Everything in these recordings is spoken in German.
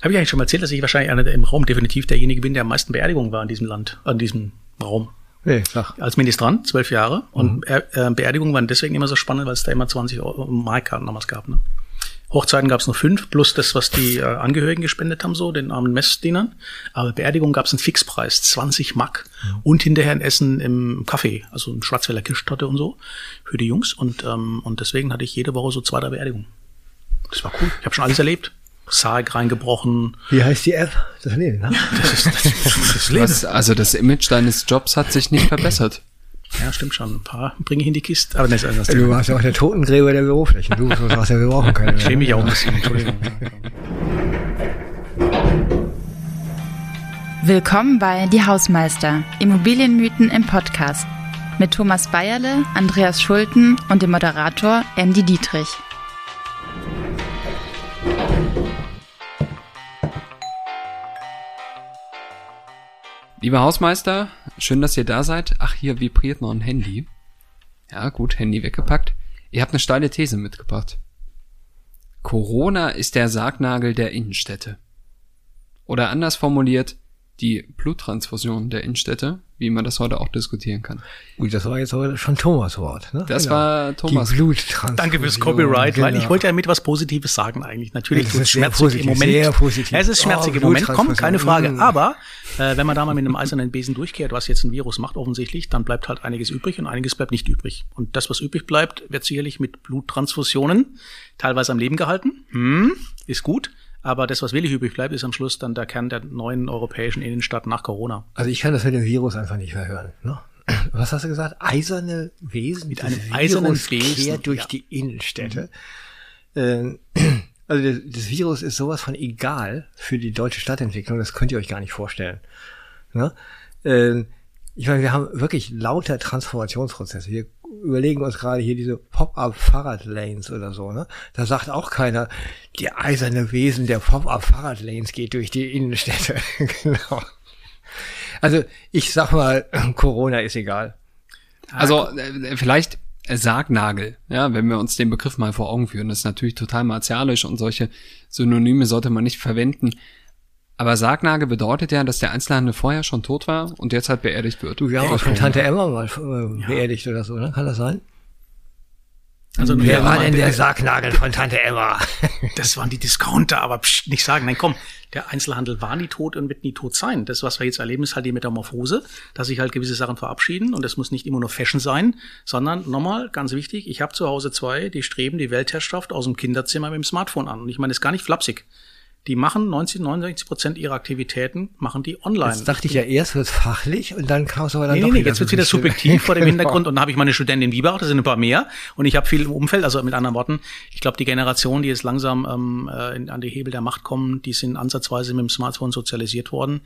Habe ich eigentlich schon mal erzählt, dass ich wahrscheinlich einer im Raum definitiv derjenige bin, der am meisten Beerdigungen war in diesem Land, in diesem Raum. Nee, sag. Als Ministrant, zwölf Jahre. Und äh, Beerdigungen waren deswegen immer so spannend, weil es da immer 20 Euro Markkarten damals gab. Ne? Hochzeiten gab es nur fünf, plus das, was die äh, Angehörigen gespendet haben, so den armen Messdienern. Aber Beerdigung gab es einen Fixpreis, 20 Mark. Mhm. Und hinterher ein Essen im Café, also ein Schwarzwälder Kirschtorte und so für die Jungs. Und, ähm, und deswegen hatte ich jede Woche so zwei, drei Beerdigungen. Das war cool. Ich habe schon alles erlebt. Sarg reingebrochen. Wie heißt die App? Das Leben, ne? Das ist das, das Leben. Was, also das Image deines Jobs hat sich nicht verbessert. Ja, stimmt schon. Ein paar bringe ich in die Kiste. Aber das ist das Du warst ja auch der Totengräber der Bürofläche. Du sagst ja, wir brauchen keine. Ich schäme mich auch ein bisschen. Entschuldigung. Willkommen bei Die Hausmeister. Immobilienmythen im Podcast. Mit Thomas Bayerle, Andreas Schulten und dem Moderator Andy Dietrich. Lieber Hausmeister, schön, dass ihr da seid. Ach, hier vibriert noch ein Handy. Ja, gut, Handy weggepackt. Ihr habt eine steile These mitgebracht. Corona ist der Sargnagel der Innenstädte. Oder anders formuliert, die Bluttransfusion der Innenstädte, wie man das heute auch diskutieren kann. Gut, das war jetzt aber schon Thomas Wort. Ne? Das genau. war Thomas. Die Bluttransfusion. Danke fürs Copyright, genau. weil ich wollte ja mit was Positives sagen eigentlich. Natürlich tut es schmerzig positiv, im Moment. Sehr positiv. Es ist schmerzig oh, im Moment, kommt, keine Frage. Mm. Aber äh, wenn man da mal mit einem eisernen Besen durchkehrt, was jetzt ein Virus macht offensichtlich, dann bleibt halt einiges übrig und einiges bleibt nicht übrig. Und das, was übrig bleibt, wird sicherlich mit Bluttransfusionen teilweise am Leben gehalten. Hm, ist gut. Aber das, was wirklich übrig bleibt, ist am Schluss dann der Kern der neuen europäischen Innenstadt nach Corona. Also ich kann das mit dem Virus einfach nicht mehr hören. Ne? Was hast du gesagt? Eiserne Wesen? Mit einem eisernen Wesen. Quer durch ja. die Innenstädte. Mhm. also das, das, Virus ist sowas von egal für die deutsche Stadtentwicklung, das könnt ihr euch gar nicht vorstellen. Ne? Ähm, ich meine, wir haben wirklich lauter Transformationsprozesse. Wir überlegen uns gerade hier diese Pop-up-Fahrradlanes oder so, ne? Da sagt auch keiner, die eiserne Wesen der Pop-up-Fahrradlanes geht durch die Innenstädte. genau. Also ich sag mal, Corona ist egal. Also äh, vielleicht Sargnagel, ja, wenn wir uns den Begriff mal vor Augen führen, das ist natürlich total martialisch und solche Synonyme sollte man nicht verwenden. Aber Sargnagel bedeutet ja, dass der Einzelhandel vorher schon tot war und jetzt halt beerdigt wird. Du, wir haben auch schon Tante Emma mal äh, beerdigt ja. oder so, ne? Kann das sein? Also wer war denn der Sargnagel von Tante Emma? Das waren die Discounter, aber psch, nicht sagen. Nein, komm, der Einzelhandel war nie tot und wird nie tot sein. Das, was wir jetzt erleben, ist halt die Metamorphose, dass sich halt gewisse Sachen verabschieden und das muss nicht immer nur Fashion sein, sondern nochmal, ganz wichtig, ich habe zu Hause zwei, die streben die Weltherrschaft aus dem Kinderzimmer mit dem Smartphone an. Und ich meine, das ist gar nicht flapsig die machen 90, 69 Prozent ihrer Aktivitäten, machen die online. Jetzt dachte ich ja erst wird fachlich und dann kam es aber dann nee, doch nee, nee, jetzt wird wieder subjektiv vor dem Hintergrund und dann habe ich meine Studentin Biberach, das sind ein paar mehr und ich habe viel im Umfeld, also mit anderen Worten, ich glaube, die Generation, die jetzt langsam ähm, äh, an die Hebel der Macht kommen, die sind ansatzweise mit dem Smartphone sozialisiert worden,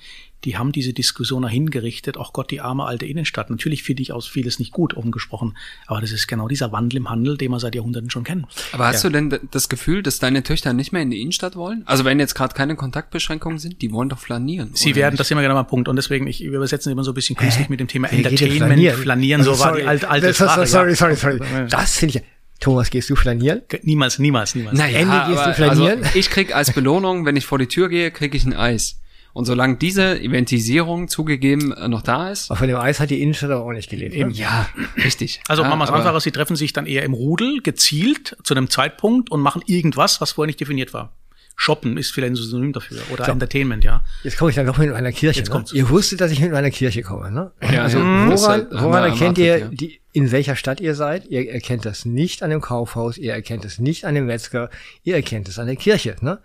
die haben diese Diskussion dahin gerichtet, ach Gott, die arme alte Innenstadt. Natürlich finde ich aus vieles nicht gut, offen gesprochen, aber das ist genau dieser Wandel im Handel, den wir seit Jahrhunderten schon kennen. Aber hast ja. du denn das Gefühl, dass deine Töchter nicht mehr in die Innenstadt wollen? Also wenn jetzt gerade keine Kontaktbeschränkungen sind, die wollen doch flanieren. Sie werden, nicht? das ist immer genau mein Punkt und deswegen, ich übersetze immer so ein bisschen künstlich mit dem Thema Entertainment, flanieren, flanieren also, so sorry, war die alte, alte das, Sprache. Sorry, sorry, sorry. Das finde ich, Thomas, gehst du flanieren? Niemals, niemals, niemals. Naja, Andy, gehst du flanieren? Also ich krieg als Belohnung, wenn ich vor die Tür gehe, krieg ich ein Eis. Und solange diese Eventisierung zugegeben äh, noch da ist. Aber von dem Eis hat die Innenstadt aber auch nicht gelebt. Ne? Ja, richtig. Also ja, machen wir es einfacher, sie treffen sich dann eher im Rudel, gezielt, zu einem Zeitpunkt und machen irgendwas, was vorher nicht definiert war. Shoppen ist vielleicht ein Synonym dafür oder so. Entertainment, ja. Jetzt komme ich dann doch mit meiner Kirche. Jetzt ne? Ihr wusstet, dass ich mit meiner Kirche komme, ne? Ja, also mhm. woran, woran erkennt ihr ja. die in welcher Stadt ihr seid. Ihr erkennt das nicht an dem Kaufhaus, ihr erkennt es nicht an dem Metzger, ihr erkennt es an der Kirche. Ne?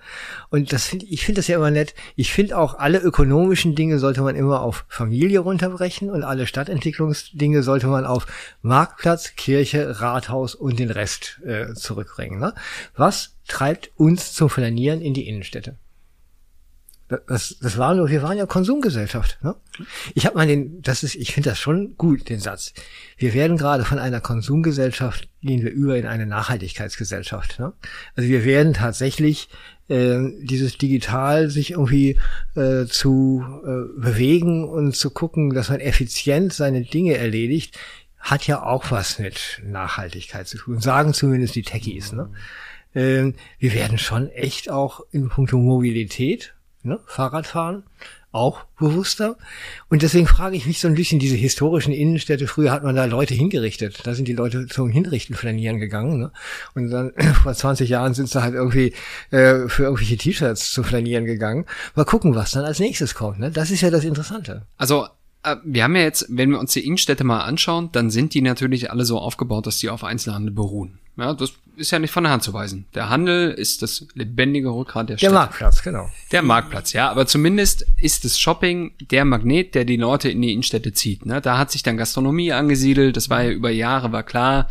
Und das find, ich finde das ja immer nett. Ich finde auch, alle ökonomischen Dinge sollte man immer auf Familie runterbrechen und alle Stadtentwicklungsdinge sollte man auf Marktplatz, Kirche, Rathaus und den Rest äh, zurückbringen. Ne? Was treibt uns zum Flanieren in die Innenstädte? Das, das war nur, wir waren ja Konsumgesellschaft. Ne? Ich habe mal den, das ist, ich finde das schon gut, den Satz. Wir werden gerade von einer Konsumgesellschaft gehen wir über in eine Nachhaltigkeitsgesellschaft. Ne? Also wir werden tatsächlich äh, dieses Digital sich irgendwie äh, zu äh, bewegen und zu gucken, dass man effizient seine Dinge erledigt, hat ja auch was mit Nachhaltigkeit zu tun. Sagen zumindest die Techies. Ne? Äh, wir werden schon echt auch in puncto Mobilität ne? Fahrradfahren auch bewusster. Und deswegen frage ich mich so ein bisschen diese historischen Innenstädte. Früher hat man da Leute hingerichtet. Da sind die Leute zum Hinrichten flanieren gegangen. Ne? Und dann vor 20 Jahren sind sie halt irgendwie äh, für irgendwelche T-Shirts zu flanieren gegangen. Mal gucken, was dann als nächstes kommt. Ne? Das ist ja das Interessante. Also äh, wir haben ja jetzt, wenn wir uns die Innenstädte mal anschauen, dann sind die natürlich alle so aufgebaut, dass die auf Einzelhandel beruhen. Ja, das ist ja nicht von der Hand zu weisen. Der Handel ist das lebendige Rückgrat der Stadt. Der Marktplatz, genau. Der Marktplatz, ja. Aber zumindest ist das Shopping der Magnet, der die Leute in die Innenstädte zieht. Ne? Da hat sich dann Gastronomie angesiedelt. Das war ja über Jahre, war klar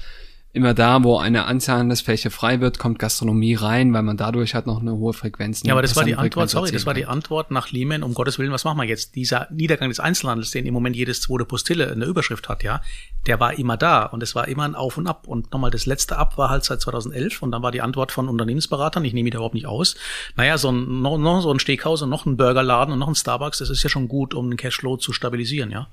immer da, wo eine Anzahlhandelsfläche frei wird, kommt Gastronomie rein, weil man dadurch hat noch eine hohe Frequenz. Ja, aber das war die Antwort, sorry, das war die Antwort nach Lehman, um Gottes Willen, was machen wir jetzt? Dieser Niedergang des Einzelhandels, den im Moment jedes zweite Postille in der Überschrift hat, ja, der war immer da und es war immer ein Auf und Ab. Und nochmal, das letzte Ab war halt seit 2011 und dann war die Antwort von Unternehmensberatern, ich nehme da überhaupt nicht aus, naja, so ein, noch, noch so ein Steakhaus und noch ein Burgerladen und noch ein Starbucks, das ist ja schon gut, um den Cashflow zu stabilisieren, ja.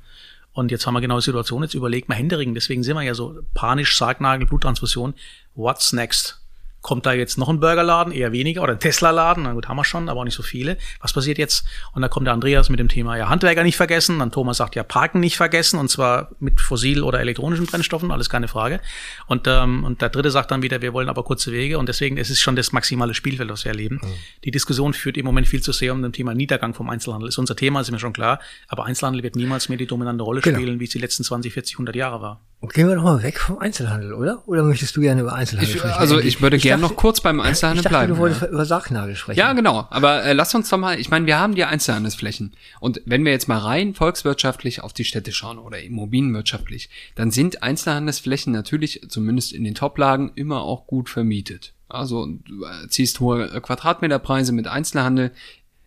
Und jetzt haben wir genau die Situation, jetzt überlegt mal Händering, deswegen sind wir ja so panisch, Sargnagel, Bluttransfusion. What's next? Kommt da jetzt noch ein Burgerladen, eher weniger, oder ein Tesla-Laden, na gut, haben wir schon, aber auch nicht so viele. Was passiert jetzt? Und da kommt der Andreas mit dem Thema, ja, Handwerker nicht vergessen, dann Thomas sagt, ja, Parken nicht vergessen, und zwar mit fossil- oder elektronischen Brennstoffen, alles keine Frage. Und, ähm, und der dritte sagt dann wieder, wir wollen aber kurze Wege, und deswegen ist es schon das maximale Spielfeld, was wir erleben. Mhm. Die Diskussion führt im Moment viel zu sehr um das Thema Niedergang vom Einzelhandel. Ist unser Thema, ist mir schon klar, aber Einzelhandel wird niemals mehr die dominante Rolle genau. spielen, wie es die letzten 20, 40, 100 Jahre war. Und gehen wir doch mal weg vom Einzelhandel, oder? Oder möchtest du gerne über Einzelhandel ich, sprechen? Also ich würde gerne noch kurz beim Einzelhandel ich dachte, bleiben. Du wolltest ja. über Sargnagel sprechen. Ja, genau. Aber äh, lass uns doch mal, ich meine, wir haben die Einzelhandelsflächen. Und wenn wir jetzt mal rein volkswirtschaftlich auf die Städte schauen oder immobilienwirtschaftlich, dann sind Einzelhandelsflächen natürlich, zumindest in den Toplagen, immer auch gut vermietet. Also du äh, ziehst hohe Quadratmeterpreise mit Einzelhandel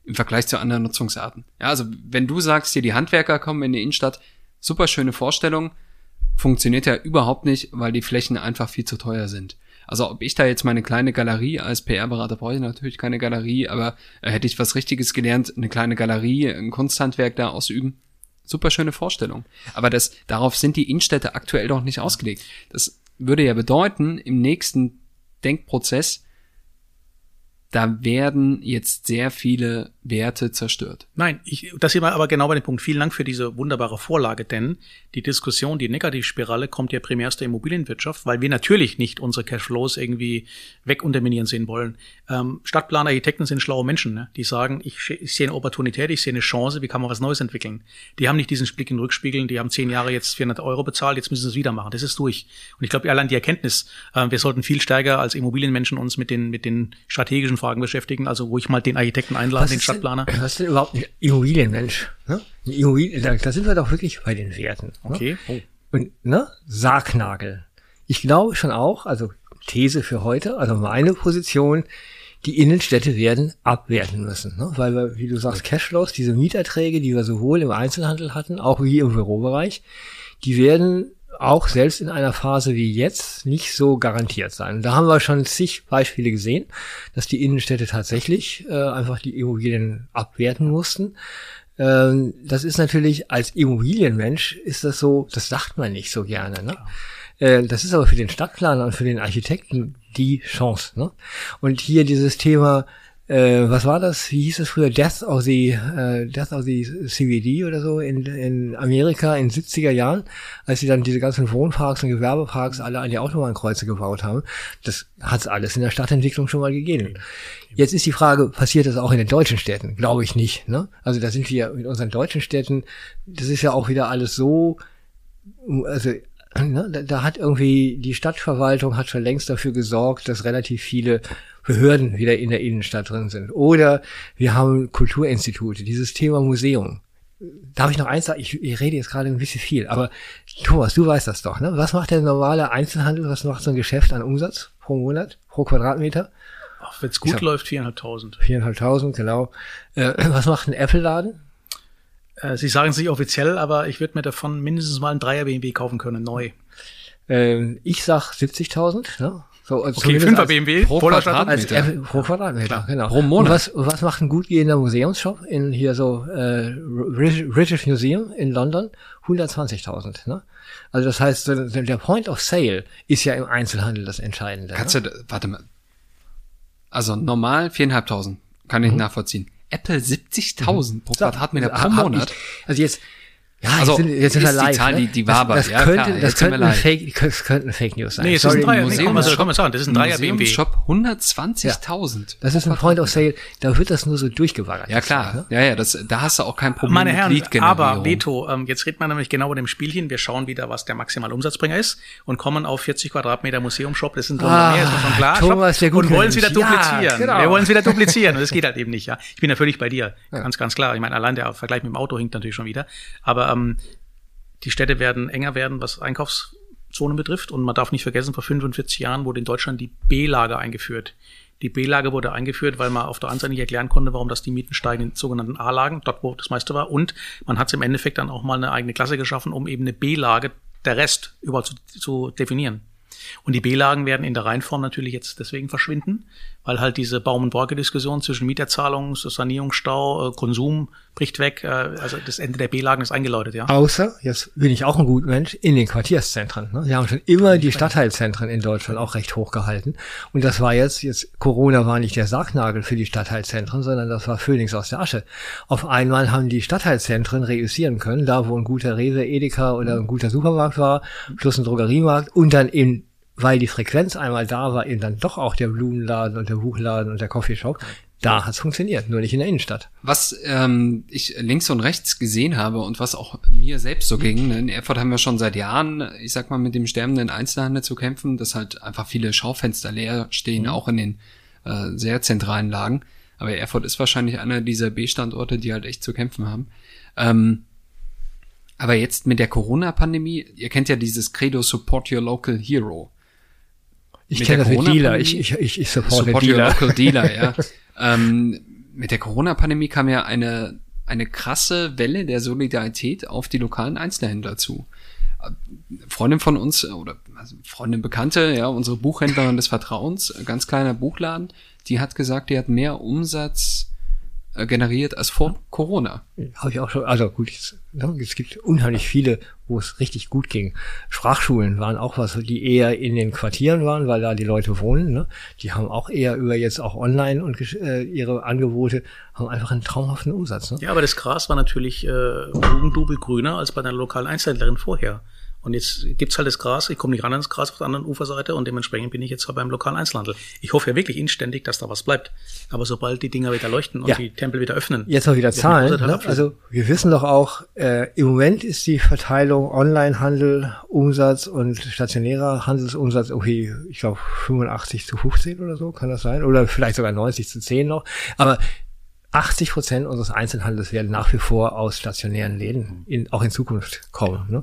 im Vergleich zu anderen Nutzungsarten. Ja, also wenn du sagst, hier die Handwerker kommen in die Innenstadt, super schöne Vorstellung, funktioniert ja überhaupt nicht, weil die Flächen einfach viel zu teuer sind. Also ob ich da jetzt meine kleine Galerie als PR-Berater brauche ich natürlich keine Galerie, aber äh, hätte ich was Richtiges gelernt, eine kleine Galerie, ein Kunsthandwerk da ausüben, super schöne Vorstellung. Aber das, darauf sind die Innenstädte aktuell doch nicht ausgelegt. Das würde ja bedeuten, im nächsten Denkprozess da werden jetzt sehr viele Werte zerstört. Nein, ich, das sind wir aber genau bei dem Punkt. Vielen Dank für diese wunderbare Vorlage, denn die Diskussion, die Negativspirale kommt ja primär aus der Immobilienwirtschaft, weil wir natürlich nicht unsere Cashflows irgendwie wegunterminieren sehen wollen. Ähm, Stadtplaner, Architekten sind schlaue Menschen, ne? die sagen, ich, ich sehe eine Opportunität, ich sehe eine Chance, wie kann man was Neues entwickeln? Die haben nicht diesen Blick in Rückspiegeln, die haben zehn Jahre jetzt 400 Euro bezahlt, jetzt müssen sie es wieder machen. Das ist durch. Und ich glaube, allein die Erkenntnis, äh, wir sollten viel stärker als Immobilienmenschen uns mit den, mit den strategischen Fragen beschäftigen, also wo ich mal den Architekten einladen, den Stadtplaner. Denn, was ist denn überhaupt ein Immobilienmensch? Ne? Immobilien, da, da, sind wir doch wirklich bei den Werten. Ne? Okay. Oh. Und, ne? Sargnagel. Ich glaube schon auch, also These für heute, also meine Position, die Innenstädte werden abwerten müssen, ne? weil wir, wie du sagst, Cashflows, diese Mieterträge, die wir sowohl im Einzelhandel hatten, auch wie im Bürobereich, die werden auch selbst in einer Phase wie jetzt nicht so garantiert sein. Da haben wir schon zig Beispiele gesehen, dass die Innenstädte tatsächlich äh, einfach die Immobilien abwerten mussten. Ähm, das ist natürlich als Immobilienmensch ist das so, das sagt man nicht so gerne. Ne? Äh, das ist aber für den Stadtplaner und für den Architekten die Chance. Ne? Und hier dieses Thema äh, was war das? Wie hieß es früher? Death of the, äh, Death of the CBD oder so in, in Amerika in 70er Jahren, als sie dann diese ganzen Wohnparks und Gewerbeparks alle an die Autobahnkreuze gebaut haben. Das hat's alles in der Stadtentwicklung schon mal gegeben. Jetzt ist die Frage, passiert das auch in den deutschen Städten? Glaube ich nicht. Ne? Also da sind wir mit unseren deutschen Städten, das ist ja auch wieder alles so, also da, da hat irgendwie die Stadtverwaltung hat schon längst dafür gesorgt, dass relativ viele Behörden wieder in der Innenstadt drin sind. Oder wir haben Kulturinstitute, dieses Thema Museum. Darf ich noch eins sagen? Ich, ich rede jetzt gerade ein bisschen viel, aber Thomas, du weißt das doch, ne? Was macht der normale Einzelhandel, was macht so ein Geschäft an Umsatz pro Monat, pro Quadratmeter? Wenn es gut hab, läuft, viereinhalbtausend. Viereinhalbtausend, genau. Äh, was macht ein Apple-Laden? Äh, Sie sagen es nicht offiziell, aber ich würde mir davon mindestens mal ein Dreier BMW kaufen können, neu. Ähm, ich sag 70.000, ne? So, also okay, 5er BMW pro Quadratmeter. Als, äh, pro Quadratmeter, genau. Pro Monat. Und was, was macht ein gut gehender Museumsshop in hier so äh, British Museum in London? 120.000. Ne? Also das heißt, der Point of Sale ist ja im Einzelhandel das Entscheidende. Kannst ne? du, warte mal. Also normal 4.500 kann ich mhm. nachvollziehen. Apple 70.000 pro Quadratmeter pro Monat. also jetzt, ja, also jetzt sind, jetzt sind wir live. Die, Zahl, ne? die, die war aber, das, das ja, könnte, klar, das könnte ein Fake, das könnte ein Fake News sein. Nee, es Sorry, ist ein Dreier, Museum, nee, komm, das ist ein Dreier BMW. Shop 120.000. Ja. Das ist ein Point of Sale, da wird das nur so durchgewaggert. Ja, klar. Ne? Ja, ja, das, da hast du auch kein Problem Meine Herren, aber Veto, ähm, jetzt redet man nämlich genau über dem Spielchen. Wir schauen wieder, was der maximale Umsatzbringer ist und kommen auf 40 Quadratmeter Museumshop. Das sind ah, mehr, ist schon klar. Thomas, der gut und wollen es wieder duplizieren. Ja, genau. Wir wollen es wieder duplizieren und das geht halt eben nicht, ja. Ich bin ja völlig bei dir. Ganz, ganz klar. Ich meine, allein der Vergleich mit dem Auto hinkt natürlich schon wieder. Aber ähm, die Städte werden enger werden, was Einkaufszonen betrifft. Und man darf nicht vergessen, vor 45 Jahren wurde in Deutschland die B-Lage eingeführt. Die B-Lage wurde eingeführt, weil man auf der einen Seite nicht erklären konnte, warum das die Mieten steigen in sogenannten A-Lagen, dort wo das meiste war. Und man hat es im Endeffekt dann auch mal eine eigene Klasse geschaffen, um eben eine B-Lage, der Rest überall zu, zu definieren. Und die B-Lagen werden in der Reihenform natürlich jetzt deswegen verschwinden, weil halt diese Baum- und Borke-Diskussion zwischen Mieterzahlung, Sanierungsstau, äh, Konsum bricht weg. Äh, also das Ende der B-Lagen ist eingeläutet, ja. Außer, jetzt bin ich auch ein guter Mensch, in den Quartierszentren. Ne? Wir haben schon immer die Stadtteilzentren in Deutschland auch recht hoch gehalten. Und das war jetzt, jetzt Corona war nicht der Sargnagel für die Stadtteilzentren, sondern das war Phönix aus der Asche. Auf einmal haben die Stadtteilzentren reüssieren können, da wo ein guter Rewe, Edeka oder ein guter Supermarkt war, plus ein Drogeriemarkt und dann eben weil die Frequenz einmal da war, eben dann doch auch der Blumenladen und der Buchladen und der Coffeeshop. Da hat's funktioniert, nur nicht in der Innenstadt. Was ähm, ich links und rechts gesehen habe und was auch mir selbst so ging, ne, in Erfurt haben wir schon seit Jahren, ich sag mal, mit dem sterbenden Einzelhandel zu kämpfen, dass halt einfach viele Schaufenster leer stehen, mhm. auch in den äh, sehr zentralen Lagen. Aber Erfurt ist wahrscheinlich einer dieser B-Standorte, die halt echt zu kämpfen haben. Ähm, aber jetzt mit der Corona-Pandemie, ihr kennt ja dieses Credo Support Your Local Hero. Ich kenne das mit Dealer. Ich, ich, ich, ich supporte support Dealer. Local Dealer, ja. ähm, mit der Corona-Pandemie kam ja eine, eine krasse Welle der Solidarität auf die lokalen Einzelhändler zu. Freundin von uns, oder also Freundin Bekannte, ja, unsere Buchhändlerin des Vertrauens, ganz kleiner Buchladen, die hat gesagt, die hat mehr Umsatz äh, generiert als vor Corona. Habe ich auch schon, also gut, es, ne, es gibt unheimlich viele, wo es richtig gut ging. Sprachschulen waren auch was, die eher in den Quartieren waren, weil da die Leute wohnen. Ne? Die haben auch eher über jetzt auch online und äh, ihre Angebote haben einfach einen traumhaften Umsatz. Ne? Ja, aber das Gras war natürlich äh, Dubel grüner als bei der lokalen Einzelhändlerin vorher. Und jetzt gibt's halt das Gras, ich komme nicht ran ans Gras auf der anderen Uferseite und dementsprechend bin ich jetzt halt beim lokalen Einzelhandel. Ich hoffe ja wirklich inständig, dass da was bleibt. Aber sobald die Dinger wieder leuchten und ja. die Tempel wieder öffnen. Jetzt mal wieder Zahlen. Ne? Also wir wissen doch auch, äh, im Moment ist die Verteilung Onlinehandel, Umsatz und stationärer Handelsumsatz, okay, ich glaube 85 zu 15 oder so, kann das sein? Oder vielleicht sogar 90 zu 10 noch. Aber 80 Prozent unseres Einzelhandels werden nach wie vor aus stationären Läden in, auch in Zukunft kommen. Ne?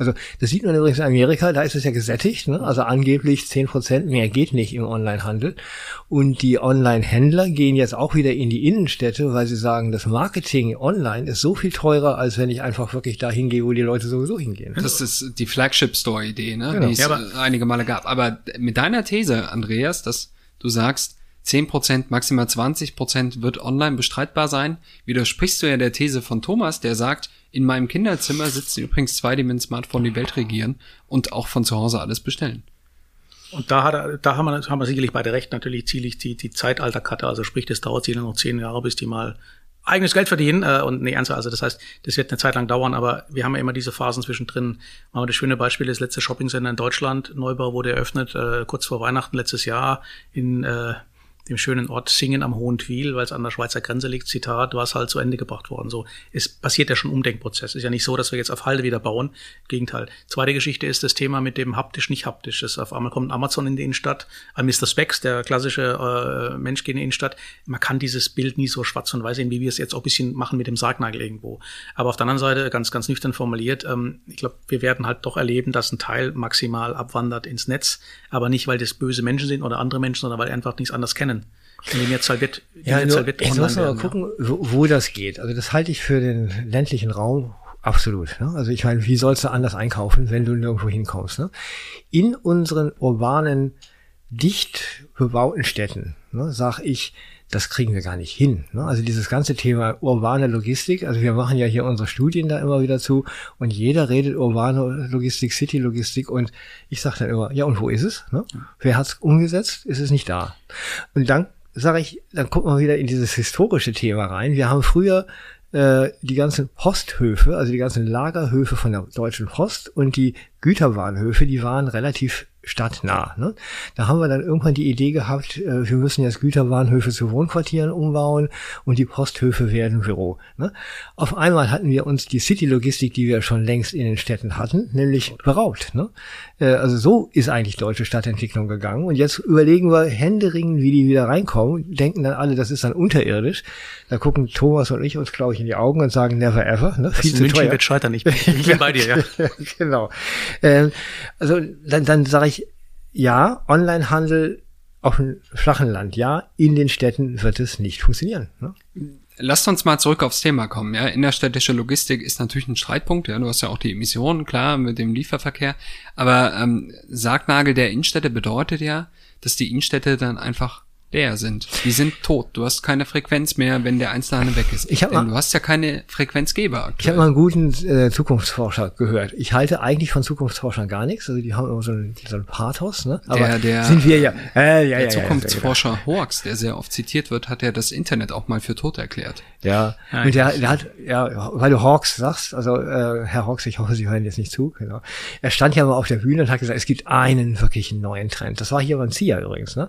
Also das sieht man übrigens in Amerika, da ist es ja gesättigt, ne? also angeblich zehn Prozent mehr geht nicht im Onlinehandel. Und die Online-Händler gehen jetzt auch wieder in die Innenstädte, weil sie sagen, das Marketing online ist so viel teurer, als wenn ich einfach wirklich da hingehe, wo die Leute sowieso hingehen. Das ist die Flagship-Store-Idee, ne? Genau. die es ja, einige Male gab. Aber mit deiner These, Andreas, dass du sagst, 10%, maximal 20% wird online bestreitbar sein, widersprichst du ja der These von Thomas, der sagt, in meinem Kinderzimmer sitzen übrigens zwei, die mit dem Smartphone die Welt regieren und auch von zu Hause alles bestellen. Und da, hat da haben, wir, haben wir sicherlich beide recht, natürlich ziemlich die, die Zeitalterkarte, also sprich, das dauert sicher noch zehn Jahre, bis die mal eigenes Geld verdienen äh, und nee, ernsthaft, also das heißt, das wird eine Zeit lang dauern, aber wir haben ja immer diese Phasen zwischendrin. Machen wir das schöne Beispiel, das letzte Shoppingcenter in Deutschland, Neubau wurde eröffnet, äh, kurz vor Weihnachten letztes Jahr in äh, dem schönen Ort Singen am Hohen Twil, weil es an der Schweizer Grenze liegt, Zitat, war es halt zu Ende gebracht worden. So, es passiert ja schon Umdenkprozess. Ist ja nicht so, dass wir jetzt auf Halde wieder bauen. Gegenteil. Zweite Geschichte ist das Thema mit dem haptisch, nicht haptisch. Das auf einmal kommt Amazon in die Innenstadt, äh, Mr. Specs, der klassische äh, Mensch geht in die Innenstadt. Man kann dieses Bild nie so schwarz und weiß sehen, wie wir es jetzt auch ein bisschen machen mit dem Sargnagel irgendwo. Aber auf der anderen Seite, ganz, ganz nüchtern formuliert, ähm, ich glaube, wir werden halt doch erleben, dass ein Teil maximal abwandert ins Netz, aber nicht, weil das böse Menschen sind oder andere Menschen, sondern weil einfach nichts anderes kennen. Mehrzahl wird, die ja, Mehrzahl wird jetzt muss man mal gucken, wo, wo das geht. Also das halte ich für den ländlichen Raum Absolut. Ne? Also ich meine, wie sollst du anders einkaufen, wenn du nirgendwo hinkommst? Ne? In unseren urbanen, dicht bebauten Städten, ne, sag ich, das kriegen wir gar nicht hin. Ne? Also dieses ganze Thema urbane Logistik, also wir machen ja hier unsere Studien da immer wieder zu und jeder redet urbane Logistik, City-Logistik und ich sage dann immer, ja und wo ist es? Ne? Wer hat's umgesetzt? Ist es nicht da? Und dann sage ich, dann gucken wir wieder in dieses historische Thema rein. Wir haben früher äh, die ganzen Posthöfe, also die ganzen Lagerhöfe von der Deutschen Post und die Güterbahnhöfe, die waren relativ stadtnah. Ne? Da haben wir dann irgendwann die Idee gehabt, äh, wir müssen jetzt Güterbahnhöfe zu Wohnquartieren umbauen und die Posthöfe werden Büro. Ne? Auf einmal hatten wir uns die City-Logistik, die wir schon längst in den Städten hatten, nämlich beraubt. Ne? Äh, also so ist eigentlich deutsche Stadtentwicklung gegangen. Und jetzt überlegen wir händeringend, wie die wieder reinkommen, denken dann alle, das ist dann unterirdisch. Da gucken Thomas und ich uns, glaube ich, in die Augen und sagen, never ever. Ne? Viel zu München teuer. wird scheitern. Ich bin, ich bin bei dir, ja. genau. Ähm, also dann, dann sage ich, ja, Onlinehandel auf dem flachen Land, ja, in den Städten wird es nicht funktionieren. Ne? Lasst uns mal zurück aufs Thema kommen. Ja, innerstädtische Logistik ist natürlich ein Streitpunkt. Ja, du hast ja auch die Emissionen, klar, mit dem Lieferverkehr. Aber ähm, Sargnagel der Innenstädte bedeutet ja, dass die Innenstädte dann einfach leer sind. Die sind tot. Du hast keine Frequenz mehr, wenn der Einzelhandel weg ist. Ich hab Denn mal, du hast ja keine Frequenzgeber. Aktuell. Ich habe mal einen guten äh, Zukunftsforscher gehört. Ich halte eigentlich von Zukunftsforschern gar nichts. Also die haben immer so ein, so ein Pathos. Ne? Aber der, der, sind wir ja. Äh, ja der ja, Zukunftsforscher ja, Hawks, der sehr oft zitiert wird, hat ja das Internet auch mal für tot erklärt. Ja. ja und der, der hat, ja, weil du Hawks sagst, also äh, Herr Hawks, ich hoffe, Sie hören jetzt nicht zu. Genau. Er stand ja mal auf der Bühne und hat gesagt, es gibt einen wirklichen neuen Trend. Das war hier beim CIA übrigens. Ne?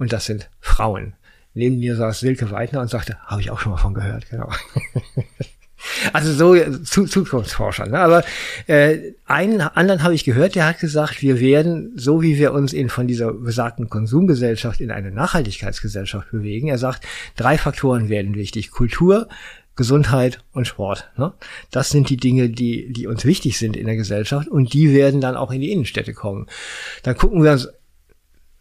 Und das sind Frauen. Neben mir saß Silke Weidner und sagte, habe ich auch schon mal von gehört, genau. also so zu, Zukunftsforscher. Ne? Aber äh, einen anderen habe ich gehört, der hat gesagt, wir werden, so wie wir uns in von dieser besagten Konsumgesellschaft in eine Nachhaltigkeitsgesellschaft bewegen, er sagt, drei Faktoren werden wichtig. Kultur, Gesundheit und Sport. Ne? Das sind die Dinge, die, die uns wichtig sind in der Gesellschaft und die werden dann auch in die Innenstädte kommen. Dann gucken wir uns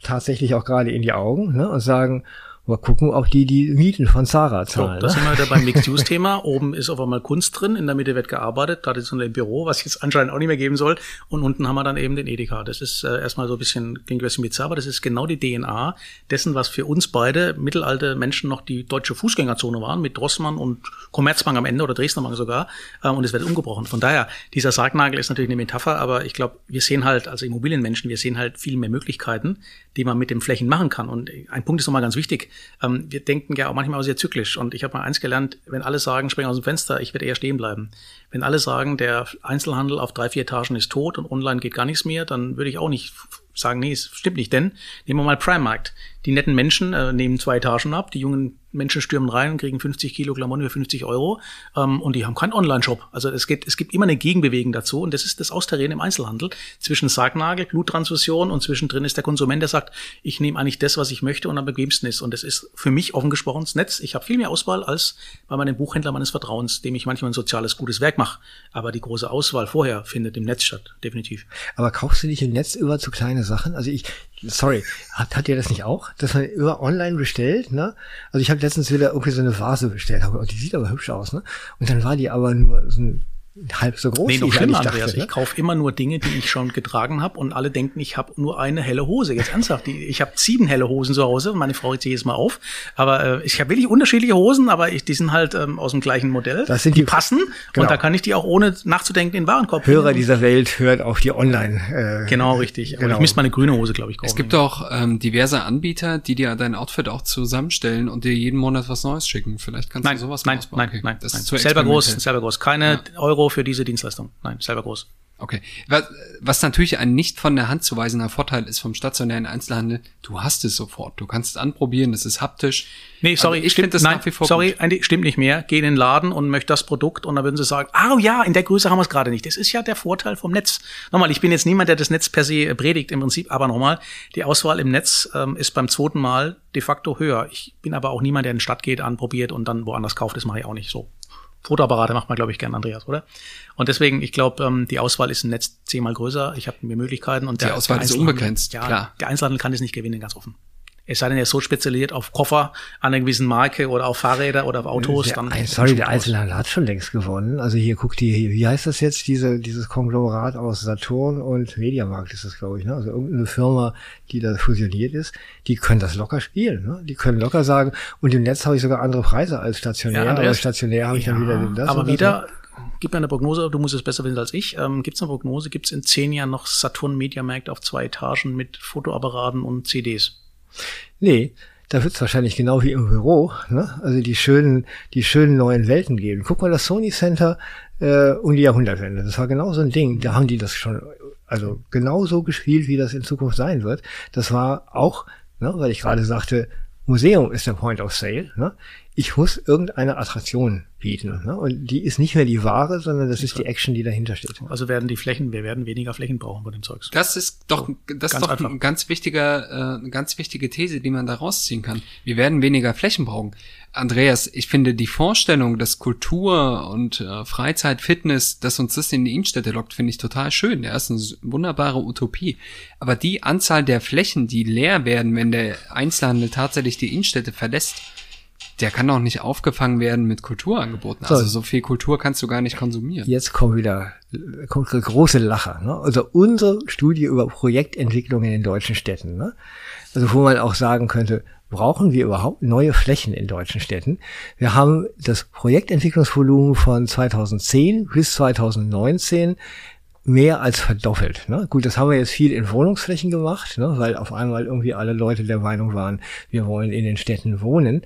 tatsächlich auch gerade in die Augen ne, und sagen, Mal gucken, ob die die Mieten von Zara zahlen. So, das ne? sind wir wieder beim Mixed-Use-Thema. Oben ist auf einmal Kunst drin, in der Mitte wird gearbeitet, da ist ein Büro, was jetzt anscheinend auch nicht mehr geben soll. Und unten haben wir dann eben den Edeka. Das ist äh, erstmal so ein bisschen, klingt ein bisschen bizarr, aber das ist genau die DNA dessen, was für uns beide mittelalte Menschen noch die deutsche Fußgängerzone waren, mit Drossmann und Commerzbank am Ende oder Dresdner Bank sogar. Ähm, und es wird umgebrochen. Von daher, dieser Sargnagel ist natürlich eine Metapher, aber ich glaube, wir sehen halt, also Immobilienmenschen, wir sehen halt viel mehr Möglichkeiten, die man mit den Flächen machen kann. Und ein Punkt ist nochmal ganz wichtig. Ähm, wir denken ja auch manchmal auch sehr zyklisch. Und ich habe mal eins gelernt, wenn alle sagen, spring aus dem Fenster, ich werde eher stehen bleiben. Wenn alle sagen, der Einzelhandel auf drei, vier Etagen ist tot und online geht gar nichts mehr, dann würde ich auch nicht sagen, nee, es stimmt nicht. Denn nehmen wir mal Primarkt. Die netten Menschen äh, nehmen zwei Etagen ab, die jungen Menschen stürmen rein und kriegen 50 Kilo Klamotten für 50 Euro ähm, und die haben keinen Online-Shop. Also es gibt, es gibt immer eine Gegenbewegung dazu und das ist das Austarieren im Einzelhandel zwischen Sargnagel, Bluttransfusion und zwischendrin ist der Konsument, der sagt, ich nehme eigentlich das, was ich möchte und am bequemsten ist. Und das ist für mich offen gesprochen das Netz. Ich habe viel mehr Auswahl als bei meinem Buchhändler meines Vertrauens, dem ich manchmal ein soziales, gutes Werk mache. Aber die große Auswahl vorher findet im Netz statt, definitiv. Aber kaufst du nicht im Netz über zu kleine Sachen? Also ich, sorry, hat, hat ihr das nicht auch? Dass man über online bestellt, ne? Also ich habe letztens wieder irgendwie so eine Vase bestellt, aber die sieht aber hübsch aus, ne? Und dann war die aber nur so ein halb so groß. Nee, noch schlimmer, Andreas. Dachte, ne? Ich kaufe immer nur Dinge, die ich schon getragen habe und alle denken, ich habe nur eine helle Hose. Jetzt ernsthaft, ich habe sieben helle Hosen zu Hause und meine Frau zieht jedes Mal auf. Aber äh, ich habe wirklich unterschiedliche Hosen, aber ich, die sind halt ähm, aus dem gleichen Modell. Das sind die, die passen genau. und da kann ich die auch ohne nachzudenken in den Warenkorb Hörer dieser Welt hört auf die Online. Äh, genau, richtig. Genau. ich müsste meine grüne Hose, glaube ich, kaufen. Es gibt auch ähm, diverse Anbieter, die dir dein Outfit auch zusammenstellen und dir jeden Monat was Neues schicken. Vielleicht kannst nein, du sowas nein, ausbauen. Nein, okay. nein, das nein. Ist selber groß, selber groß. Keine ja. Euro für diese Dienstleistung. Nein, selber groß. Okay. Was, was natürlich ein nicht von der Hand zu weisender Vorteil ist vom stationären Einzelhandel, du hast es sofort. Du kannst es anprobieren, es ist haptisch. Nee, sorry, ich finde das nein, nach wie vor Sorry, gut. stimmt nicht mehr. Geh in den Laden und möchte das Produkt und dann würden sie sagen, ah oh ja, in der Größe haben wir es gerade nicht. Das ist ja der Vorteil vom Netz. Nochmal, ich bin jetzt niemand, der das Netz per se predigt im Prinzip, aber nochmal, die Auswahl im Netz ähm, ist beim zweiten Mal de facto höher. Ich bin aber auch niemand, der in die Stadt geht, anprobiert und dann woanders kauft. Das mache ich auch nicht so. Fotoapparate macht man, glaube ich, gern, Andreas, oder? Und deswegen, ich glaube, ähm, die Auswahl ist im Netz zehnmal größer. Ich habe mehr Möglichkeiten und die der, Auswahl der ist unbegrenzt. Ja, klar. der Einzelhandel kann das nicht gewinnen, ganz offen. Es sei denn, er ist so spezialisiert auf Koffer an einer gewissen Marke oder auf Fahrräder oder auf Autos. Der, dann sorry, der Einzelhandel hat schon längst gewonnen. Also hier guckt die, hier, wie heißt das jetzt, diese, dieses Konglomerat aus Saturn und Mediamarkt ist das, glaube ich. Ne? Also irgendeine Firma, die da fusioniert ist, die können das locker spielen. Ne? Die können locker sagen, und im Netz habe ich sogar andere Preise als stationär, ja, aber stationär habe ich ja, dann wieder das. Aber wieder, das. gib mir eine Prognose, du musst es besser wissen als ich. Ähm, Gibt es eine Prognose? Gibt es in zehn Jahren noch Saturn Mediamarkt auf zwei Etagen mit Fotoapparaten und CDs? Nee, da wird es wahrscheinlich genau wie im Büro, ne? also die schönen, die schönen neuen Welten geben. Guck mal, das Sony Center äh, um die Jahrhundertwende, das war genau so ein Ding. Da haben die das schon, also genauso gespielt, wie das in Zukunft sein wird. Das war auch, ne, weil ich gerade sagte, Museum ist der Point of Sale. Ne? Ich muss irgendeine Attraktion bieten. Ne? Und die ist nicht mehr die Ware, sondern das ist die Action, die dahinter steht. Also werden die Flächen, wir werden weniger Flächen brauchen bei dem Zeugs. Das ist doch, so, das ist doch einfach. ein ganz wichtiger, äh, eine ganz wichtige These, die man da rausziehen kann. Wir werden weniger Flächen brauchen. Andreas, ich finde die Vorstellung, dass Kultur und äh, Freizeit, Fitness, dass uns das in die Innenstädte lockt, finde ich total schön. Ja, ist eine wunderbare Utopie. Aber die Anzahl der Flächen, die leer werden, wenn der Einzelhandel tatsächlich die Innenstädte verlässt, der kann doch nicht aufgefangen werden mit Kulturangeboten. Also so viel Kultur kannst du gar nicht konsumieren. Jetzt kommt wieder kommt große Lacher. Ne? Also unsere Studie über Projektentwicklung in den deutschen Städten. Ne? Also wo man auch sagen könnte, brauchen wir überhaupt neue Flächen in deutschen Städten? Wir haben das Projektentwicklungsvolumen von 2010 bis 2019 mehr als verdoppelt. Ne? Gut, das haben wir jetzt viel in Wohnungsflächen gemacht, ne? weil auf einmal irgendwie alle Leute der Meinung waren, wir wollen in den Städten wohnen.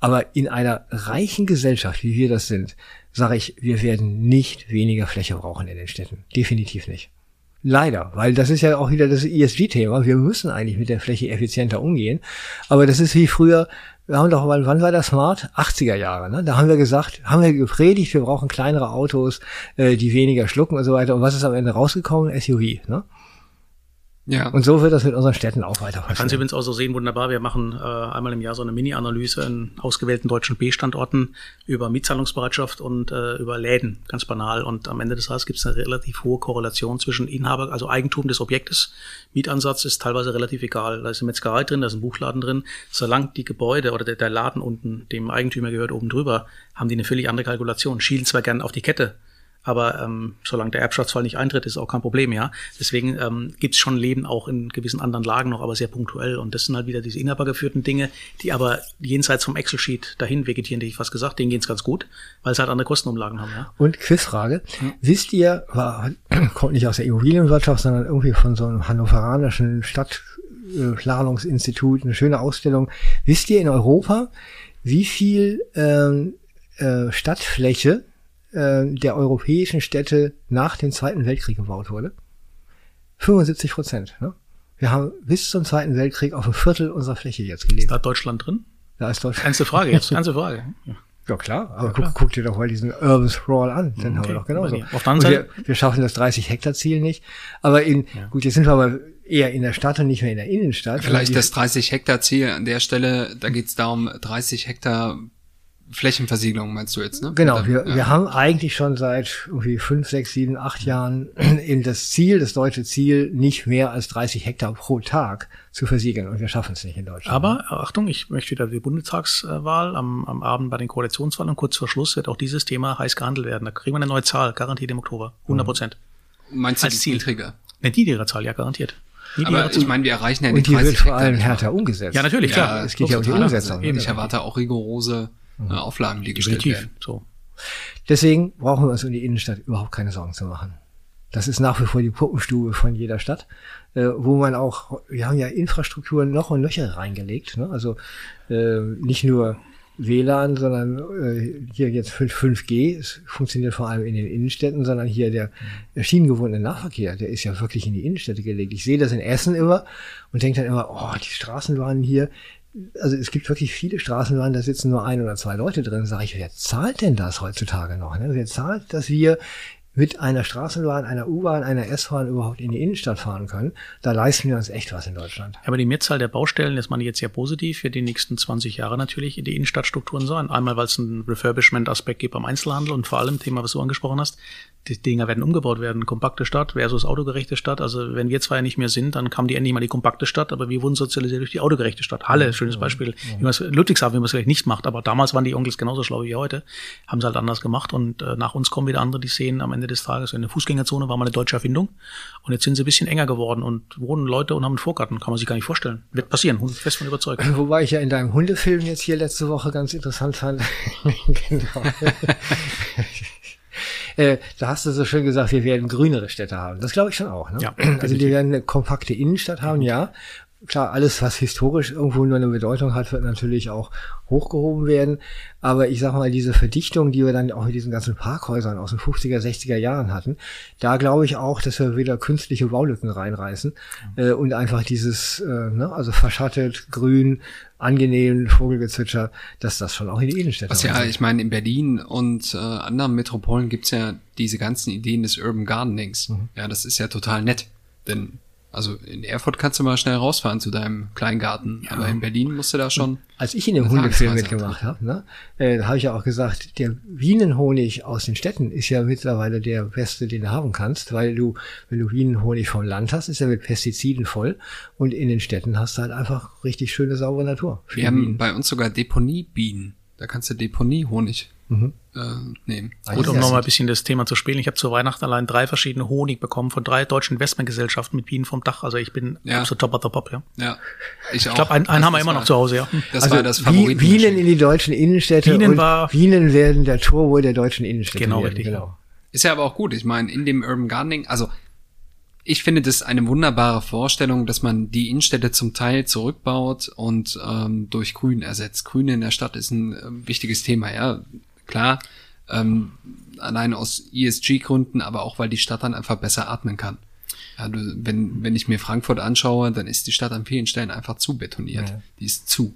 Aber in einer reichen Gesellschaft, wie wir das sind, sage ich, wir werden nicht weniger Fläche brauchen in den Städten. Definitiv nicht. Leider, weil das ist ja auch wieder das ESG-Thema. Wir müssen eigentlich mit der Fläche effizienter umgehen. Aber das ist wie früher, wir haben doch, wann war das smart? 80er Jahre, ne? Da haben wir gesagt, haben wir gepredigt, wir brauchen kleinere Autos, äh, die weniger schlucken und so weiter. Und was ist am Ende rausgekommen? SUV, ne? Ja. Und so wird das mit unseren Städten auch weiter passieren. Kannst du übrigens auch so sehen, wunderbar. Wir machen äh, einmal im Jahr so eine Mini-Analyse in ausgewählten deutschen B-Standorten über Mietzahlungsbereitschaft und äh, über Läden, ganz banal. Und am Ende des Tages gibt es eine relativ hohe Korrelation zwischen Inhaber, also Eigentum des Objektes. Mietansatz ist teilweise relativ egal. Da ist eine Metzgerei drin, da ist ein Buchladen drin. Solange die Gebäude oder der, der Laden unten dem Eigentümer gehört oben drüber, haben die eine völlig andere Kalkulation. Schielen zwar gern auf die Kette, aber ähm, solange der Erbschaftsfall nicht eintritt, ist auch kein Problem, ja. Deswegen ähm, gibt es schon Leben auch in gewissen anderen Lagen noch, aber sehr punktuell. Und das sind halt wieder diese inhabergeführten Dinge, die aber jenseits vom Excel-Sheet dahin vegetieren, die ich fast gesagt, denen geht's ganz gut, weil sie halt andere Kostenumlagen haben, ja. Und Quizfrage. Ja. Wisst ihr, war, kommt nicht aus der Immobilienwirtschaft, sondern irgendwie von so einem hannoveranischen Stadtplanungsinstitut, eine schöne Ausstellung. Wisst ihr in Europa, wie viel ähm, äh, Stadtfläche äh, der europäischen Städte nach dem Zweiten Weltkrieg gebaut wurde. 75 Prozent. Ne? Wir haben bis zum Zweiten Weltkrieg auf ein Viertel unserer Fläche jetzt gelebt. Ist da Deutschland drin? Da ist Deutschland. Ernste Frage jetzt, ernste Frage. Ja. Ja klar, aber ja, klar. Guck, guck, dir doch mal diesen Urban Sprawl an, dann okay. haben wir doch genauso. Auf der wir, wir schaffen das 30 Hektar Ziel nicht, aber in, ja. gut, jetzt sind wir aber eher in der Stadt und nicht mehr in der Innenstadt. Vielleicht das 30 Hektar Ziel an der Stelle, da geht es darum, 30 Hektar Flächenversiegelung meinst du jetzt, ne? Genau, wir, ja. wir haben eigentlich schon seit irgendwie fünf, sechs, sieben, acht Jahren eben das Ziel, das deutsche Ziel, nicht mehr als 30 Hektar pro Tag zu versiegeln und wir schaffen es nicht in Deutschland. Aber Achtung, ich möchte wieder die Bundestagswahl am, am Abend bei den Koalitionswahlen und kurz vor Schluss wird auch dieses Thema heiß gehandelt werden. Da kriegen wir eine neue Zahl, garantiert im Oktober, 100 Prozent. Mhm. Meinst du als Ziel? niedriger? Eine niedrigere Zahl, ja, garantiert. Aber ich meine, wir erreichen ja nicht Und die wird vor allem härter umgesetzt. Ja, natürlich, klar. es geht ja um die Umsetzung. Ich erwarte auch rigorose mhm. Auflagen, die gestellt Definitiv. werden. So. Deswegen brauchen wir uns um die Innenstadt überhaupt keine Sorgen zu machen. Das ist nach wie vor die Puppenstube von jeder Stadt, äh, wo man auch, wir haben ja Infrastrukturen noch und Löcher reingelegt. Ne? Also äh, nicht nur WLAN, sondern äh, hier jetzt 5, g es funktioniert vor allem in den Innenstädten, sondern hier der, schienengebundene Nahverkehr, der ist ja wirklich in die Innenstädte gelegt. Ich sehe das in Essen immer und denke dann immer, oh, die Straßenbahnen hier, also es gibt wirklich viele Straßenbahnen, da sitzen nur ein oder zwei Leute drin. Sage ich, wer zahlt denn das heutzutage noch? Ne? Wer zahlt, dass wir mit einer Straßenbahn, einer U-Bahn, einer S-Bahn überhaupt in die Innenstadt fahren können, da leisten wir uns echt was in Deutschland. Aber die Mehrzahl der Baustellen, das meine ich jetzt sehr positiv, für die nächsten 20 Jahre natürlich in die Innenstadtstrukturen sein. Einmal, weil es einen Refurbishment-Aspekt gibt beim Einzelhandel und vor allem Thema, was du angesprochen hast, die Dinger werden umgebaut werden. Kompakte Stadt versus autogerechte Stadt. Also wenn wir zwei nicht mehr sind, dann kam die endlich mal die kompakte Stadt, aber wir wurden sozialisiert durch die autogerechte Stadt. Halle, schönes Beispiel. Ja. Ludwigshafen, wie man es vielleicht nicht macht, aber damals waren die Onkels genauso schlau wie heute, haben sie halt anders gemacht und äh, nach uns kommen wieder andere, die sehen am Ende des Tages, in der Fußgängerzone war mal eine deutsche Erfindung und jetzt sind sie ein bisschen enger geworden und wohnen Leute und haben einen Vorgarten. Kann man sich gar nicht vorstellen. Wird passieren, fest von überzeugt. Wobei ich ja in deinem Hundefilm jetzt hier letzte Woche ganz interessant fand. genau. Äh, da hast du so schön gesagt, wir werden grünere Städte haben. Das glaube ich schon auch. Ne? Ja, also wir werden eine kompakte Innenstadt haben, ja. Klar, alles, was historisch irgendwo nur eine Bedeutung hat, wird natürlich auch hochgehoben werden. Aber ich sag mal, diese Verdichtung, die wir dann auch mit diesen ganzen Parkhäusern aus den 50er, 60er Jahren hatten, da glaube ich auch, dass wir wieder künstliche Baulücken reinreißen äh, und einfach dieses, äh, ne, also verschattet, grün, angenehm, Vogelgezwitscher, dass das schon auch in die Innenstädte Was ja, ich meine, in Berlin und äh, anderen Metropolen gibt's ja diese ganzen Ideen des Urban Gardenings. Mhm. Ja, das ist ja total nett. Denn also in Erfurt kannst du mal schnell rausfahren zu deinem Kleingarten, ja. aber in Berlin musst du da schon. Als ich in dem Hundefilm mitgemacht habe, ne, äh, habe ich ja auch gesagt, der Bienenhonig aus den Städten ist ja mittlerweile der beste, den du haben kannst, weil du, wenn du Bienenhonig vom Land hast, ist er mit Pestiziden voll und in den Städten hast du halt einfach richtig schöne, saubere Natur. Wir haben bei uns sogar Deponiebienen. Da kannst du Deponiehonig mhm. Äh, nehmen. Gut, um nochmal ein bisschen das Thema zu spielen. Ich habe zu Weihnachten allein drei verschiedene Honig bekommen von drei deutschen Investmentgesellschaften mit Bienen vom Dach. Also ich bin ja. so top of the pop, ja. Ja. Ich, ich glaube, einen, einen haben wir immer noch zu Hause, ja. Das also war das Favorit. Bienen in die deutschen Innenstädte Bienen und war Bienen werden der Turbo der deutschen Innenstädte. Genau, werden. richtig. Genau. Ist ja aber auch gut. Ich meine, in dem Urban Gardening, also ich finde das eine wunderbare Vorstellung, dass man die Innenstädte zum Teil zurückbaut und ähm, durch Grün ersetzt. Grün in der Stadt ist ein äh, wichtiges Thema, ja. Klar, ähm, allein aus ESG-Gründen, aber auch, weil die Stadt dann einfach besser atmen kann. Ja, du, wenn, wenn ich mir Frankfurt anschaue, dann ist die Stadt an vielen Stellen einfach zu betoniert. Ja. Die ist zu.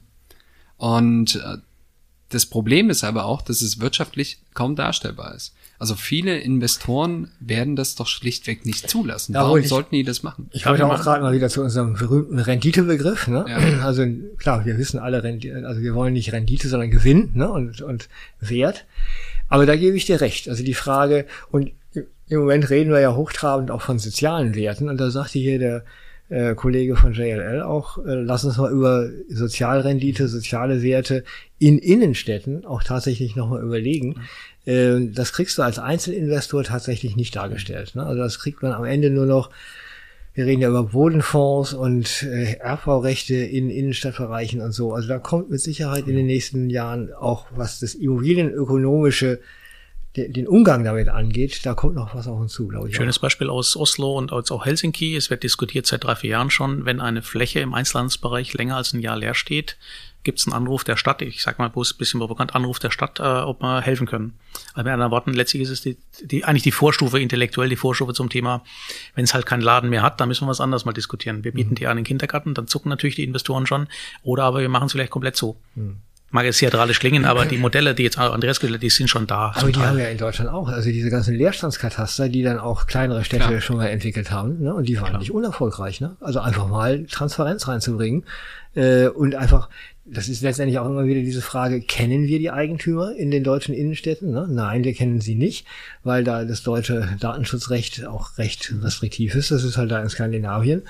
Und äh, das Problem ist aber auch, dass es wirtschaftlich kaum darstellbar ist. Also viele Investoren werden das doch schlichtweg nicht zulassen. Ja, Warum ich, sollten die das machen? Ich komme auch gerade mal wieder zu unserem berühmten Renditebegriff. Ne? Ja. Also klar, wir wissen alle, also wir wollen nicht Rendite, sondern Gewinn ne? und, und Wert. Aber da gebe ich dir recht. Also die Frage, und im Moment reden wir ja hochtrabend auch von sozialen Werten. Und da sagte hier der äh, Kollege von JLL auch, äh, lass uns mal über Sozialrendite, soziale Werte in Innenstädten auch tatsächlich nochmal überlegen. Äh, das kriegst du als Einzelinvestor tatsächlich nicht dargestellt. Ne? Also das kriegt man am Ende nur noch, wir reden ja über Bodenfonds und äh, Erbbaurechte in Innenstadtbereichen und so. Also da kommt mit Sicherheit in den nächsten Jahren auch, was das immobilienökonomische den Umgang damit angeht, da kommt noch was auf uns zu, glaube ich. Schönes auch. Beispiel aus Oslo und auch Helsinki. Es wird diskutiert seit drei, vier Jahren schon, wenn eine Fläche im Einzelhandelsbereich länger als ein Jahr leer steht, gibt es einen Anruf der Stadt, ich sag mal bloß ein bisschen provokant, Anruf der Stadt, äh, ob wir helfen können. Also mit anderen Worten, letztlich ist es die, die, eigentlich die Vorstufe, intellektuell die Vorstufe zum Thema, wenn es halt keinen Laden mehr hat, dann müssen wir was anderes mal diskutieren. Wir bieten mhm. die an den Kindergarten, dann zucken natürlich die Investoren schon, oder aber wir machen es vielleicht komplett so. Mhm mag es theatralisch klingen, aber die Modelle, die jetzt Andreas gesagt hat, die sind schon da. Aber die haben wir ja in Deutschland auch. Also diese ganzen Leerstandskataster, die dann auch kleinere Städte Klar. schon mal entwickelt haben. Ne? Und die waren Klar. nicht unerfolgreich. Ne? Also einfach mal Transparenz reinzubringen äh, und einfach das ist letztendlich auch immer wieder diese Frage, kennen wir die Eigentümer in den deutschen Innenstädten? Ne? Nein, wir kennen sie nicht, weil da das deutsche Datenschutzrecht auch recht restriktiv ist. Das ist halt da in Skandinavien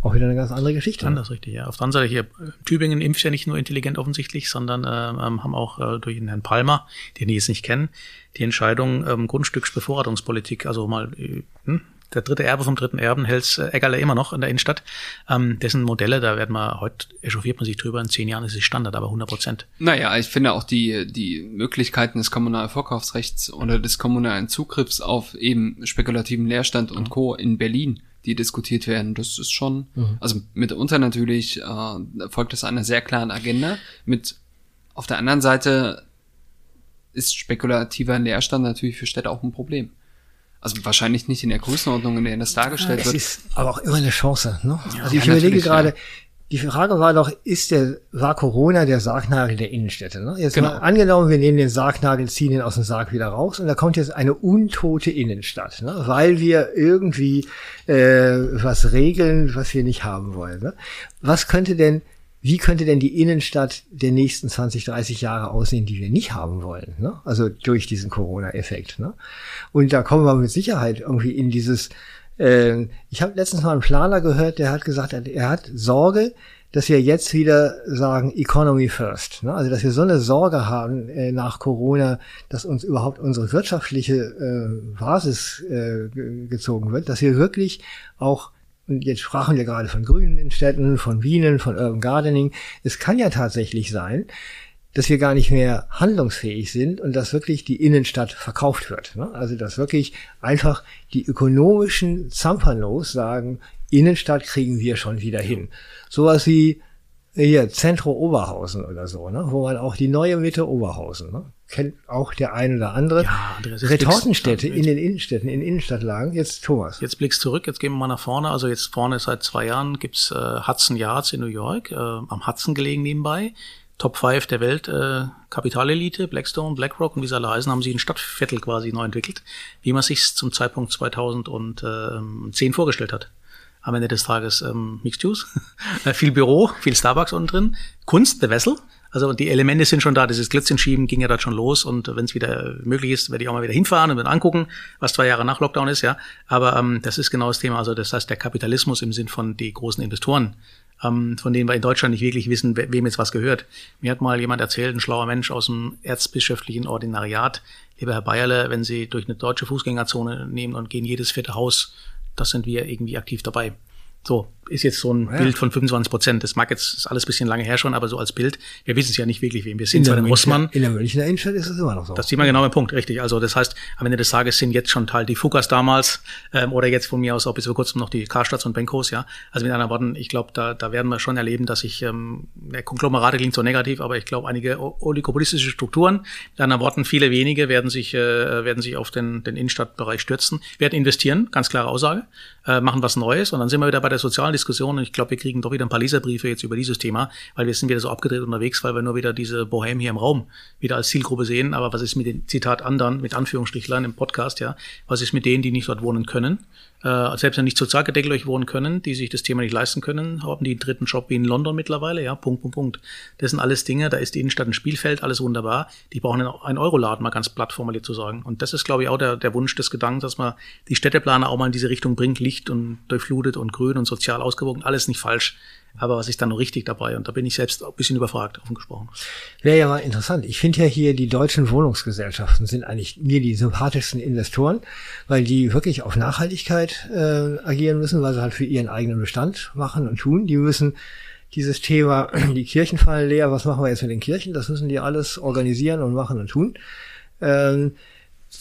auch wieder eine ganz andere Geschichte. Anders richtig, ja. Auf der anderen Seite hier, Tübingen impft ja nicht nur intelligent offensichtlich, sondern äh, ähm, haben auch äh, durch den Herrn Palmer, den die jetzt nicht kennen, die Entscheidung ähm, Grundstücksbevorratungspolitik, also mal äh, hm, der dritte Erbe vom dritten Erben hält äh, Eggerle immer noch in der Innenstadt. Ähm, dessen Modelle, da werden wir, heute echauffiert man sich drüber, in zehn Jahren ist es Standard, aber 100 Prozent. Naja, ich finde auch die, die Möglichkeiten des kommunalen Vorkaufsrechts oder des kommunalen Zugriffs auf eben spekulativen Leerstand und Co. in Berlin, die diskutiert werden, das ist schon, mhm. also mitunter natürlich äh, folgt das einer sehr klaren Agenda. Mit auf der anderen Seite ist spekulativer Leerstand natürlich für Städte auch ein Problem. Also wahrscheinlich nicht in der Größenordnung, in der das dargestellt ja, wird. Es ist aber auch immer eine Chance. Ne? Ja, also ich ja, überlege gerade, die Frage war doch, ist der, war Corona der Sargnagel der Innenstädte? Ne? Jetzt genau. mal angenommen, wir nehmen den Sargnagel, ziehen ihn aus dem Sarg wieder raus und da kommt jetzt eine untote Innenstadt, ne? weil wir irgendwie äh, was regeln, was wir nicht haben wollen. Ne? Was könnte denn wie könnte denn die Innenstadt der nächsten 20, 30 Jahre aussehen, die wir nicht haben wollen? Ne? Also durch diesen Corona-Effekt. Ne? Und da kommen wir mit Sicherheit irgendwie in dieses. Äh, ich habe letztens mal einen Planer gehört, der hat gesagt, er hat Sorge, dass wir jetzt wieder sagen Economy first. Ne? Also dass wir so eine Sorge haben äh, nach Corona, dass uns überhaupt unsere wirtschaftliche äh, Basis äh, gezogen wird, dass wir wirklich auch und jetzt sprachen wir gerade von Grünen in Städten, von Bienen, von Urban Gardening. Es kann ja tatsächlich sein, dass wir gar nicht mehr handlungsfähig sind und dass wirklich die Innenstadt verkauft wird. Ne? Also dass wirklich einfach die ökonomischen Zampanos sagen, Innenstadt kriegen wir schon wieder hin. Sowas wie hier Zentro Oberhausen oder so, ne? wo man auch die neue Mitte Oberhausen, ne? kennt auch der ein oder andere. Ja, Retortenstädte in den Innenstädten, in Innenstadtlagen. Jetzt Thomas. Jetzt blickst zurück, jetzt gehen wir mal nach vorne. Also jetzt vorne seit zwei Jahren gibt's äh, Hudson Yards in New York, äh, am Hudson gelegen nebenbei. Top 5 der Welt, äh, Kapitalelite, Blackstone, BlackRock und wie sie alle heißen, haben sie ein Stadtviertel quasi neu entwickelt, wie man sich zum Zeitpunkt 2010 vorgestellt hat. Am Ende des Tages ähm, Mixed Use, äh, viel Büro, viel Starbucks unten drin, Kunst, The Vessel, also die Elemente sind schon da, dieses Glitzenschieben ging ja da schon los und wenn es wieder möglich ist, werde ich auch mal wieder hinfahren und dann angucken, was zwei Jahre nach Lockdown ist, ja. Aber ähm, das ist genau das Thema, also das heißt der Kapitalismus im Sinn von die großen Investoren, ähm, von denen wir in Deutschland nicht wirklich wissen, we wem jetzt was gehört. Mir hat mal jemand erzählt, ein schlauer Mensch aus dem erzbischöflichen Ordinariat, lieber Herr Bayerle, wenn Sie durch eine deutsche Fußgängerzone nehmen und gehen jedes vierte Haus das sind wir irgendwie aktiv dabei. So, ist jetzt so ein ja. Bild von 25 Prozent. Das mag jetzt, ist alles bisschen lange her schon, aber so als Bild, wir wissen es ja nicht wirklich, wem wir sind. In zwar den Rossmann. In der Münchner Innenstadt ist es immer noch so. Das ist immer genau der Punkt, richtig. Also das heißt, am Ende des Tages sind jetzt schon Teil die Fukas damals ähm, oder jetzt von mir aus auch bis vor kurzem noch die Karstadts und Benkos, ja. Also mit anderen Worten, ich glaube, da, da werden wir schon erleben, dass sich, ähm, der Konglomerate klingt so negativ, aber ich glaube, einige oligopolistische Strukturen, mit anderen Worten, viele wenige werden sich, äh, werden sich auf den, den Innenstadtbereich stürzen, werden investieren, ganz klare Aussage, äh, machen was Neues und dann sind wir wieder bei der sozialen Diskussion ich glaube, wir kriegen doch wieder ein paar Leserbriefe jetzt über dieses Thema, weil wir sind wieder so abgedreht unterwegs, weil wir nur wieder diese Bohem hier im Raum wieder als Zielgruppe sehen. Aber was ist mit den Zitat anderen, mit Anführungsstrichlein im Podcast, ja? Was ist mit denen, die nicht dort wohnen können? Äh, selbst wenn nicht sozial gedeckelt wohnen können, die sich das Thema nicht leisten können, haben die einen dritten Job wie in London mittlerweile, ja, Punkt, Punkt, Punkt. Das sind alles Dinge, da ist die Innenstadt ein Spielfeld, alles wunderbar. Die brauchen einen Euroladen, mal ganz platt formuliert zu sagen. Und das ist, glaube ich, auch der, der Wunsch des Gedankens, dass man die Städteplaner auch mal in diese Richtung bringt, Licht und durchflutet und grün und sozial ausgewogen, alles nicht falsch. Aber was ist dann noch richtig dabei? Und da bin ich selbst ein bisschen überfragt, offen gesprochen. Wäre ja mal interessant. Ich finde ja hier, die deutschen Wohnungsgesellschaften sind eigentlich mir die sympathischsten Investoren, weil die wirklich auf Nachhaltigkeit äh, agieren müssen, weil sie halt für ihren eigenen Bestand machen und tun. Die müssen dieses Thema, die Kirchen fallen leer, was machen wir jetzt mit den Kirchen? Das müssen die alles organisieren und machen und tun. Ähm,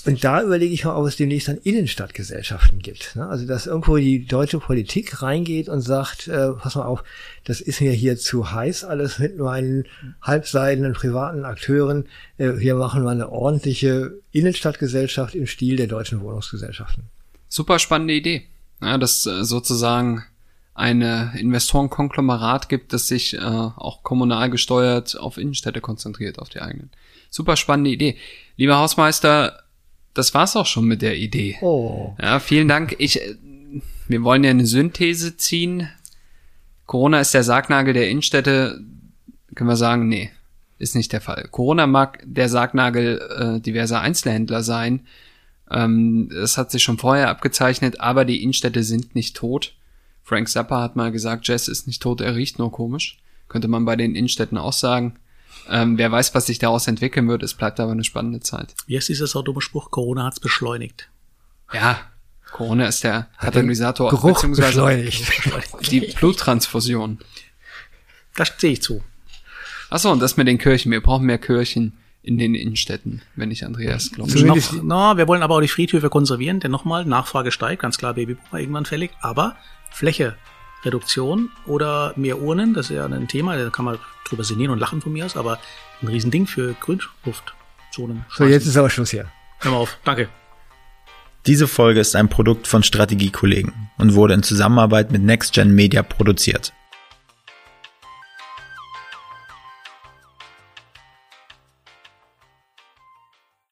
und da überlege ich mal, ob es demnächst dann Innenstadtgesellschaften gibt. Ne? Also dass irgendwo die deutsche Politik reingeht und sagt, äh, pass mal auf, das ist mir hier zu heiß alles mit meinen halbseidenen privaten Akteuren. Äh, hier machen wir eine ordentliche Innenstadtgesellschaft im Stil der deutschen Wohnungsgesellschaften. Super spannende Idee. Ja, dass äh, sozusagen eine Investorenkonglomerat gibt, das sich äh, auch kommunal gesteuert auf Innenstädte konzentriert, auf die eigenen. Super spannende Idee. Lieber Hausmeister, das war's auch schon mit der Idee. Oh. Ja, vielen Dank. Ich, äh, wir wollen ja eine Synthese ziehen. Corona ist der Sargnagel der Innenstädte. Können wir sagen, nee, ist nicht der Fall. Corona mag der Sargnagel äh, diverser Einzelhändler sein. Ähm, das hat sich schon vorher abgezeichnet, aber die Innenstädte sind nicht tot. Frank Zappa hat mal gesagt, Jazz ist nicht tot, er riecht nur komisch. Könnte man bei den Innenstädten auch sagen. Ähm, wer weiß, was sich daraus entwickeln wird. Es bleibt aber eine spannende Zeit. Wie ist dieser so dumme Spruch? Corona hat's beschleunigt. Ja, Corona ist der Katalysator, Geruch beziehungsweise beschleunigt. die Bluttransfusion. Das sehe ich zu. Achso, und das mit den Kirchen. Wir brauchen mehr Kirchen in den Innenstädten, wenn ich Andreas glaube. Noch, no, wir wollen aber auch die Friedhöfe konservieren, denn nochmal, Nachfrage steigt, ganz klar Babyboomer irgendwann fällig, aber Fläche Reduktion oder mehr Urnen, das ist ja ein Thema, da kann man drüber sinnieren und lachen von mir aus, aber ein Riesending für Grünluftzonen. So, jetzt ist aber Schluss hier. Hör mal auf, danke. Diese Folge ist ein Produkt von Strategiekollegen und wurde in Zusammenarbeit mit NextGen Media produziert.